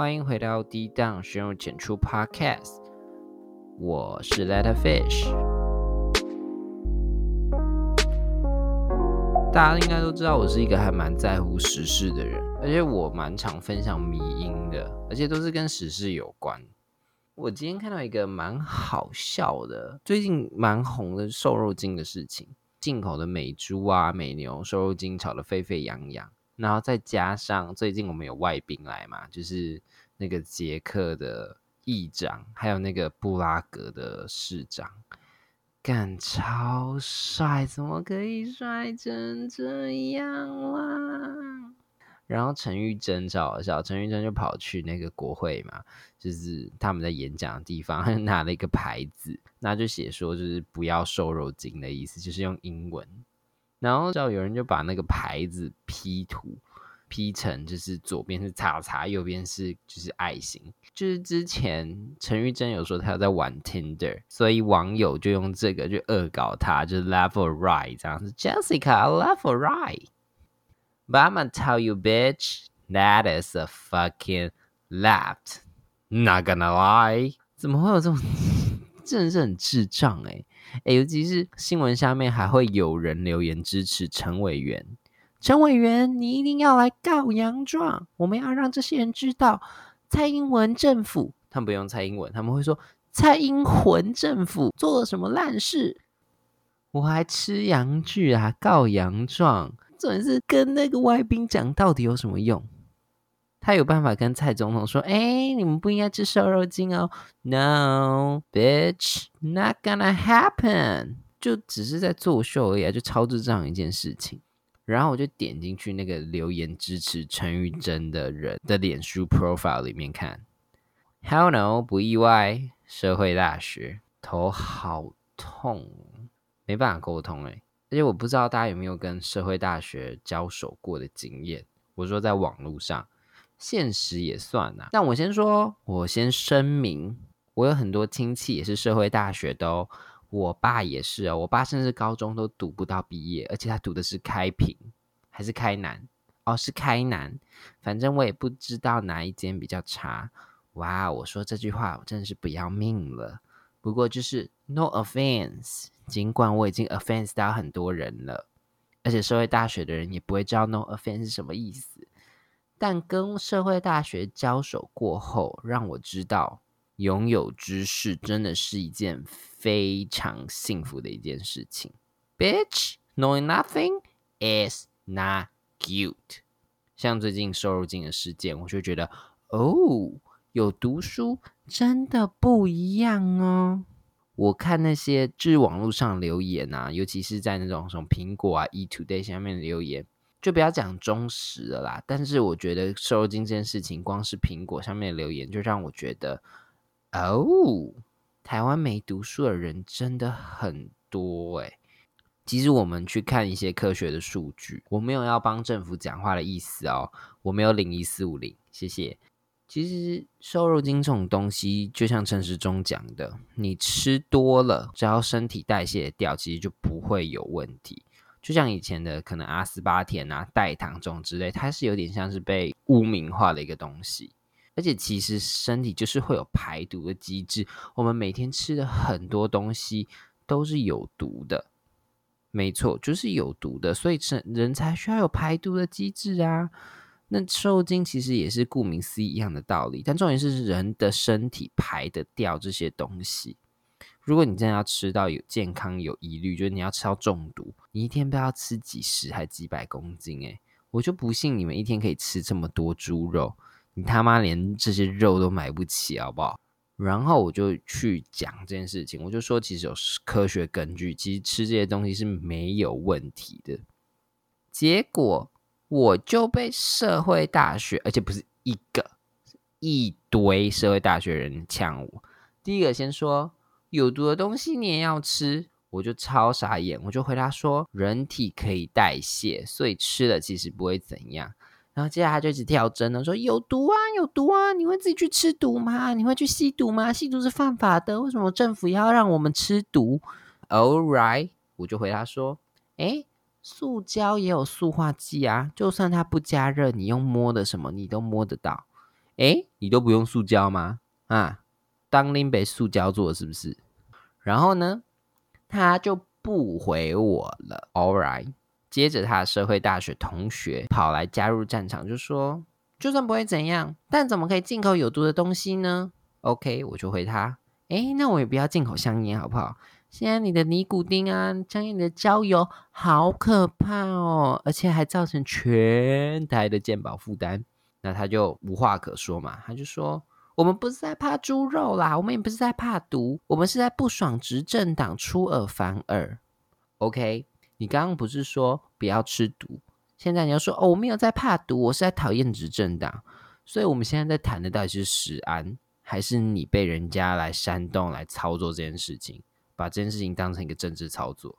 欢迎回到低档深入浅出 Podcast，我是 Letter Fish。大家应该都知道，我是一个还蛮在乎时事的人，而且我蛮常分享迷音的，而且都是跟时事有关。我今天看到一个蛮好笑的，最近蛮红的瘦肉精的事情，进口的美猪啊、美牛瘦肉精炒得沸沸扬扬。然后再加上最近我们有外宾来嘛，就是那个捷克的议长，还有那个布拉格的市长，干超帅，怎么可以帅成这样啦？然后陈玉珍超好笑，陈玉珍就跑去那个国会嘛，就是他们在演讲的地方，拿了一个牌子，那就写说就是不要瘦肉精的意思，就是用英文。然后就有人就把那个牌子 P 图 P 成，就是左边是叉叉，右边是就是爱心。就是之前陈玉珍有说他在玩 Tinder，所以网友就用这个去恶搞他，就是 Level Right 这样子。Jessica Level Right，but I'm gonna tell you bitch that is a fucking left. Not gonna lie，怎么会有这种？真的是很智障哎。哎，尤其是新闻下面还会有人留言支持陈委员，陈委员，你一定要来告杨状，我们要让这些人知道蔡英文政府，他们不用蔡英文，他们会说蔡英文政府做了什么烂事，我还吃洋剧啊，告杨状，重点是跟那个外宾讲到底有什么用？他有办法跟蔡总统说：“哎，你们不应该吃瘦肉精哦。” No, bitch, not gonna happen。就只是在作秀而已，就超智障一件事情。然后我就点进去那个留言支持陈玉珍的人的脸书 profile 里面看。Hell no，不意外。社会大学头好痛，没办法沟通哎。而且我不知道大家有没有跟社会大学交手过的经验。我说在网络上。现实也算呐，但我先说，我先声明，我有很多亲戚也是社会大学的哦，我爸也是哦，我爸甚至高中都读不到毕业，而且他读的是开平还是开南？哦，是开南，反正我也不知道哪一间比较差。哇，我说这句话我真的是不要命了。不过就是 no offense，尽管我已经 offense 到很多人了，而且社会大学的人也不会知道 no offense 是什么意思。但跟社会大学交手过后，让我知道拥有知识真的是一件非常幸福的一件事情。Bitch, knowing nothing is not cute。像最近瘦肉精的事件，我就觉得哦，有读书真的不一样哦。我看那些就是网络上留言啊，尤其是在那种什么苹果啊、E Today 下面留言。就不要讲忠实的啦，但是我觉得瘦肉精这件事情，光是苹果上面的留言就让我觉得，哦，台湾没读书的人真的很多诶。其实我们去看一些科学的数据，我没有要帮政府讲话的意思哦，我没有领一四五零，谢谢。其实瘦肉精这种东西，就像陈时中讲的，你吃多了，只要身体代谢掉，其实就不会有问题。就像以前的可能阿斯巴甜啊、代糖这种之类，它是有点像是被污名化的一个东西。而且其实身体就是会有排毒的机制，我们每天吃的很多东西都是有毒的，没错，就是有毒的，所以人人才需要有排毒的机制啊。那受精其实也是顾名思义一样的道理，但重点是人的身体排得掉这些东西。如果你真的要吃到有健康有疑虑，就是你要吃到中毒，你一天不要吃几十还几百公斤诶，我就不信你们一天可以吃这么多猪肉，你他妈连这些肉都买不起好不好？然后我就去讲这件事情，我就说其实有科学根据，其实吃这些东西是没有问题的。结果我就被社会大学，而且不是一个一堆社会大学人呛我。第一个先说。有毒的东西你也要吃，我就超傻眼，我就回答说，人体可以代谢，所以吃了其实不会怎样。然后接下来他就一直跳针了，说有毒啊，有毒啊，你会自己去吃毒吗？你会去吸毒吗？吸毒是犯法的，为什么政府要让我们吃毒？All right，我就回答说，诶，塑胶也有塑化剂啊，就算它不加热，你用摸的什么你都摸得到。哎，你都不用塑胶吗？啊，当林北塑胶做是不是？然后呢，他就不回我了。All right，接着他的社会大学同学跑来加入战场，就说：就算不会怎样，但怎么可以进口有毒的东西呢？OK，我就回他：哎，那我也不要进口香烟好不好？现在你的尼古丁啊，将你的焦油好可怕哦，而且还造成全台的健保负担。那他就无话可说嘛，他就说：“我们不是在怕猪肉啦，我们也不是在怕毒，我们是在不爽执政党出尔反尔。” OK，你刚刚不是说不要吃毒，现在你要说哦，我没有在怕毒，我是在讨厌执政党。所以我们现在在谈的到底是食安，还是你被人家来煽动来操作这件事情？把这件事情当成一个政治操作。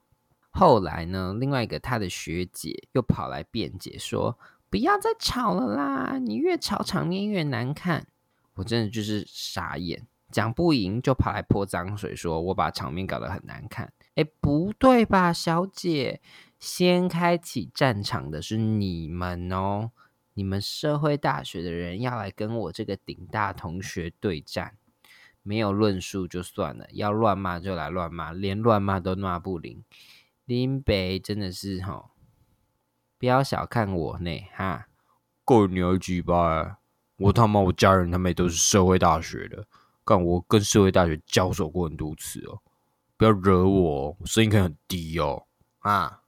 后来呢，另外一个他的学姐又跑来辩解说：“不要再吵了啦，你越吵场面越难看。”我真的就是傻眼，讲不赢就跑来泼脏水，说我把场面搞得很难看。哎，不对吧，小姐？先开启战场的是你们哦，你们社会大学的人要来跟我这个顶大同学对战。没有论述就算了，要乱骂就来乱骂，连乱骂都骂不灵。林北真的是哈，不要小看我呢哈，够牛几巴！我他妈我家人他们也都是社会大学的，干我跟社会大学交手过很多次哦，不要惹我，我声音可以很低哦啊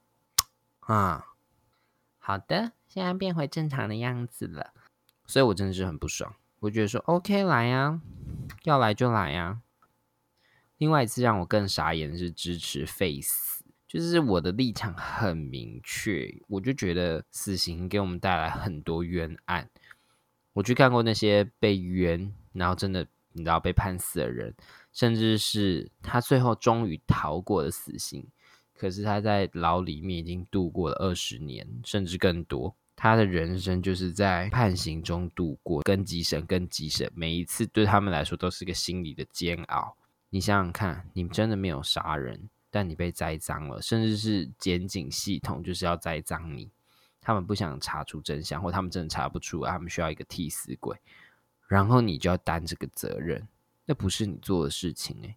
啊！好的，现在变回正常的样子了，所以我真的是很不爽。我觉得说 OK 来呀，要来就来呀。另外一次让我更傻眼的是支持废死，就是我的立场很明确，我就觉得死刑给我们带来很多冤案。我去看过那些被冤，然后真的你知道被判死的人，甚至是他最后终于逃过了死刑，可是他在牢里面已经度过了二十年，甚至更多。他的人生就是在判刑中度过，跟几审跟几审，每一次对他们来说都是个心理的煎熬。你想想看，你真的没有杀人，但你被栽赃了，甚至是检警系统就是要栽赃你，他们不想查出真相，或他们真的查不出来，他们需要一个替死鬼，然后你就要担这个责任，那不是你做的事情诶，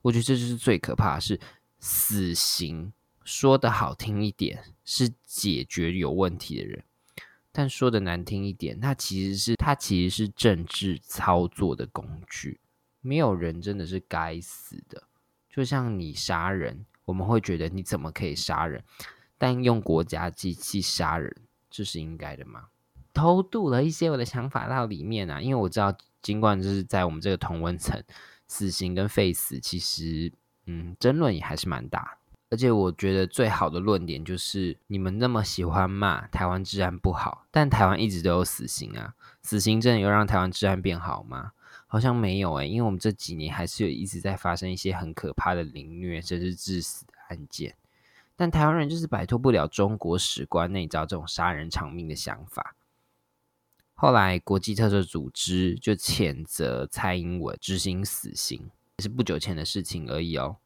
我觉得这就是最可怕的是死刑，说的好听一点是解决有问题的人。但说的难听一点，它其实是它其实是政治操作的工具。没有人真的是该死的，就像你杀人，我们会觉得你怎么可以杀人？但用国家机器杀人，这是应该的吗？偷渡了一些我的想法到里面啊，因为我知道，尽管就是在我们这个同温层，死刑跟废死，其实嗯，争论也还是蛮大。而且我觉得最好的论点就是，你们那么喜欢骂台湾治安不好，但台湾一直都有死刑啊，死刑真的有让台湾治安变好吗？好像没有诶，因为我们这几年还是有一直在发生一些很可怕的凌虐甚至致死的案件，但台湾人就是摆脱不了中国史观内招这种杀人偿命的想法。后来国际特赦组织就谴责蔡英文执行死刑，也是不久前的事情而已哦。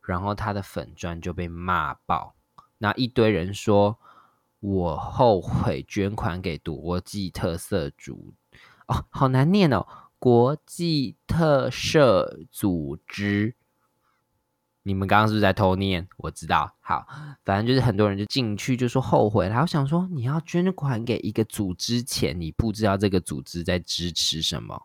然后他的粉砖就被骂爆，那一堆人说：“我后悔捐款给国际特色组哦，好难念哦，国际特赦组织。”你们刚刚是不是在偷念？我知道，好，反正就是很多人就进去就说后悔，然后想说你要捐款给一个组织前，你不知道这个组织在支持什么。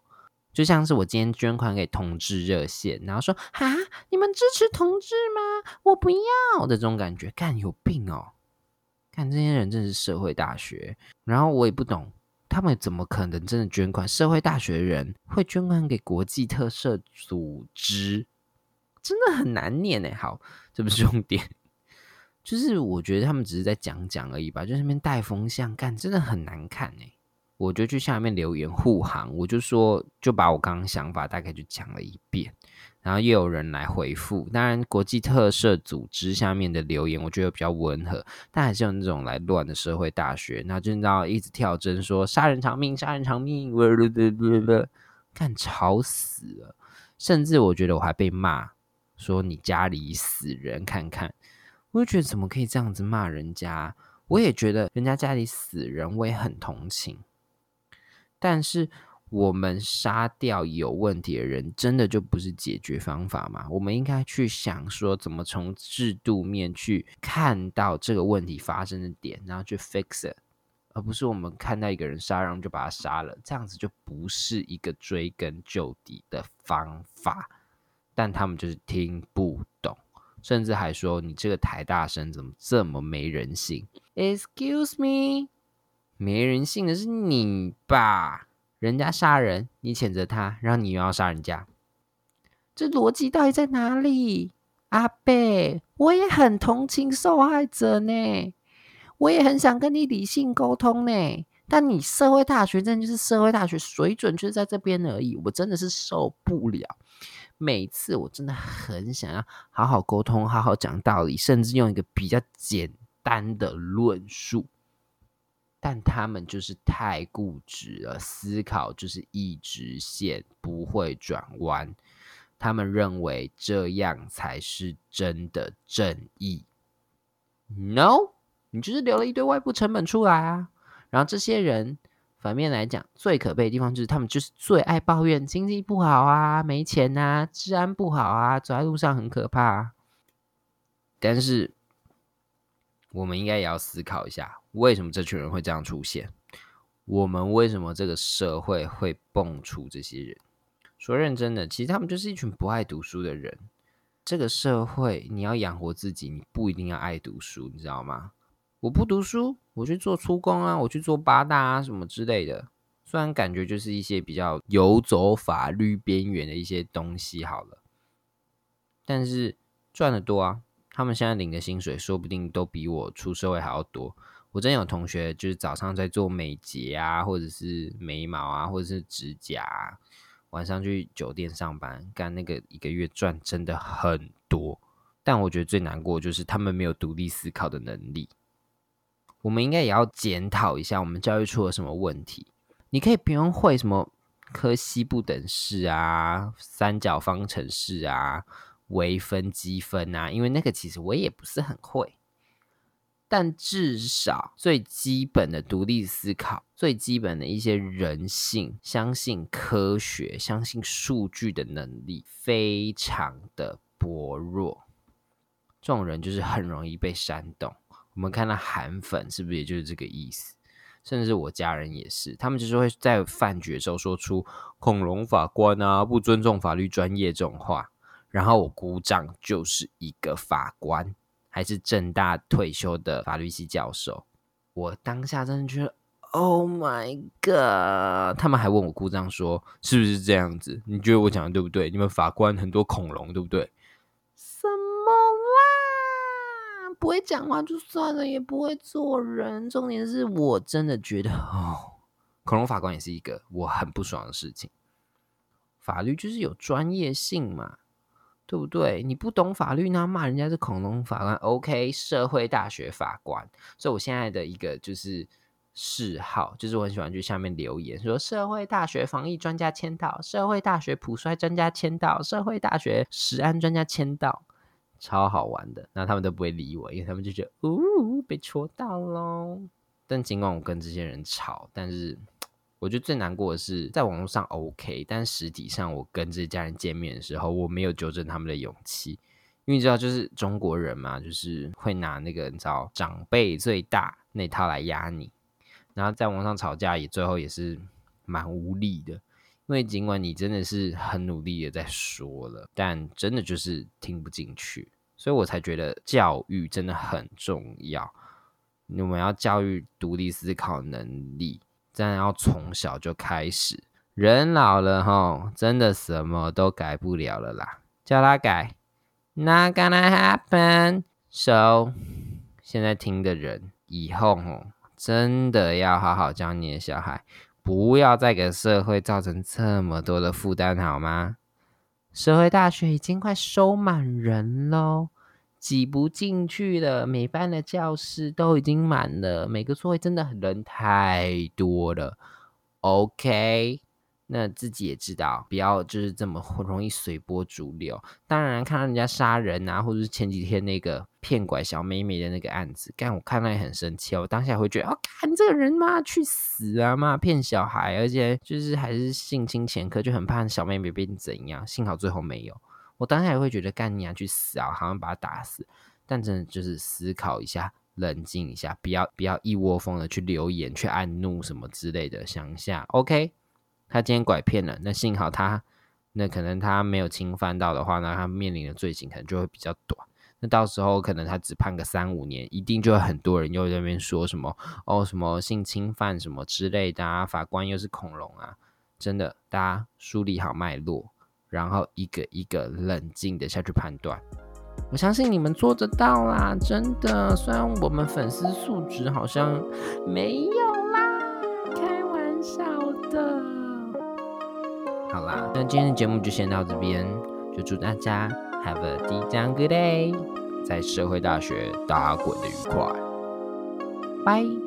就像是我今天捐款给同志热线，然后说哈，你们支持同志吗？我不要的这种感觉，干有病哦！看这些人真是社会大学，然后我也不懂他们怎么可能真的捐款？社会大学人会捐款给国际特色组织，真的很难念哎。好，这不是重点，就是我觉得他们只是在讲讲而已吧，就那边带风向，干真的很难看哎。我就去下面留言护航，我就说就把我刚刚想法大概就讲了一遍，然后又有人来回复。当然，国际特赦组织下面的留言我觉得比较温和，但还是有那种来乱的社会大学，那就知道一直跳针说杀人偿命，杀人偿命，看吵死了。甚至我觉得我还被骂说你家里死人，看看，我就觉得怎么可以这样子骂人家？我也觉得人家家里死人，我也很同情。但是我们杀掉有问题的人，真的就不是解决方法吗？我们应该去想说，怎么从制度面去看到这个问题发生的点，然后去 fix it，而不是我们看到一个人杀人就把他杀了，这样子就不是一个追根究底的方法。但他们就是听不懂，甚至还说你这个台大生怎么这么没人性？Excuse me，没人性的是你吧？人家杀人，你谴责他，然后你又要杀人家，这逻辑到底在哪里？阿贝，我也很同情受害者呢，我也很想跟你理性沟通呢，但你社会大学真的就是社会大学水准就是在这边而已，我真的是受不了。每次我真的很想要好好沟通，好好讲道理，甚至用一个比较简单的论述。但他们就是太固执了，思考就是一直线，不会转弯。他们认为这样才是真的正义。No，你就是留了一堆外部成本出来啊。然后这些人反面来讲，最可悲的地方就是他们就是最爱抱怨经济不好啊，没钱啊，治安不好啊，走在路上很可怕。啊但是。我们应该也要思考一下，为什么这群人会这样出现？我们为什么这个社会会蹦出这些人？说认真的，其实他们就是一群不爱读书的人。这个社会，你要养活自己，你不一定要爱读书，你知道吗？我不读书，我去做出工啊，我去做八大啊，什么之类的。虽然感觉就是一些比较游走法律边缘的一些东西，好了，但是赚的多啊。他们现在领的薪水，说不定都比我出社会还要多。我真有同学，就是早上在做美睫啊，或者是眉毛啊，或者是指甲，晚上去酒店上班，干那个一个月赚真的很多。但我觉得最难过就是他们没有独立思考的能力。我们应该也要检讨一下，我们教育出了什么问题？你可以不用会什么科西不等式啊，三角方程式啊。微分积分啊，因为那个其实我也不是很会，但至少最基本的独立思考、最基本的一些人性、相信科学、相信数据的能力，非常的薄弱。这种人就是很容易被煽动。我们看到韩粉是不是也就是这个意思？甚至我家人也是，他们就是会在饭局的时候说出“恐龙法官啊，不尊重法律专业”这种话。然后我姑丈就是一个法官，还是正大退休的法律系教授。我当下真的觉得，Oh my god！他们还问我姑丈说，是不是这样子？你觉得我讲的对不对？你们法官很多恐龙，对不对？什么？不会讲话就算了，也不会做人。重点是我真的觉得，哦，恐龙法官也是一个我很不爽的事情。法律就是有专业性嘛。对不对？你不懂法律呢，骂人家是恐龙法官？OK，社会大学法官。所以我现在的一个就是嗜好，就是我很喜欢去下面留言，说社会大学防疫专家签到，社会大学普衰专家签到，社会大学实安专家签到，超好玩的。那他们都不会理我，因为他们就觉得，哦，被戳到喽。但尽管我跟这些人吵，但是。我觉得最难过的是，在网络上 OK，但实体上我跟这家人见面的时候，我没有纠正他们的勇气，因为你知道，就是中国人嘛，就是会拿那个你知道长辈最大那套来压你，然后在网上吵架也最后也是蛮无力的，因为尽管你真的是很努力的在说了，但真的就是听不进去，所以我才觉得教育真的很重要，我们要教育独立思考能力。真的要从小就开始，人老了哈，真的什么都改不了了啦，叫他改，Not gonna happen。So，现在听的人以后哦，真的要好好教你的小孩，不要再给社会造成这么多的负担，好吗？社会大学已经快收满人喽。挤不进去了，每班的教室都已经满了，每个座位真的人太多了。OK，那自己也知道，不要就是这么容易随波逐流。当然，看到人家杀人啊，或者是前几天那个骗拐小妹妹的那个案子，干我看到也很生气。我当下会觉得，哦，看这个人嘛，去死啊嘛，骗小孩，而且就是还是性侵前科，就很怕小妹妹变怎样。幸好最后没有。我当下也会觉得，干你啊，去死啊，好像把他打死。但真的就是思考一下，冷静一下，不要不要一窝蜂的去留言、去按怒什么之类的。想一下，OK。他今天拐骗了，那幸好他，那可能他没有侵犯到的话，那他面临的罪行可能就会比较短。那到时候可能他只判个三五年，一定就会很多人又在那边说什么哦，什么性侵犯什么之类的啊，法官又是恐龙啊，真的，大家梳理好脉络，然后一个一个冷静的下去判断。我相信你们做得到啦，真的。虽然我们粉丝素质好像没有好啦，那今天的节目就先到这边，就祝大家 have a d j a good day，在社会大学打滚的愉快，拜。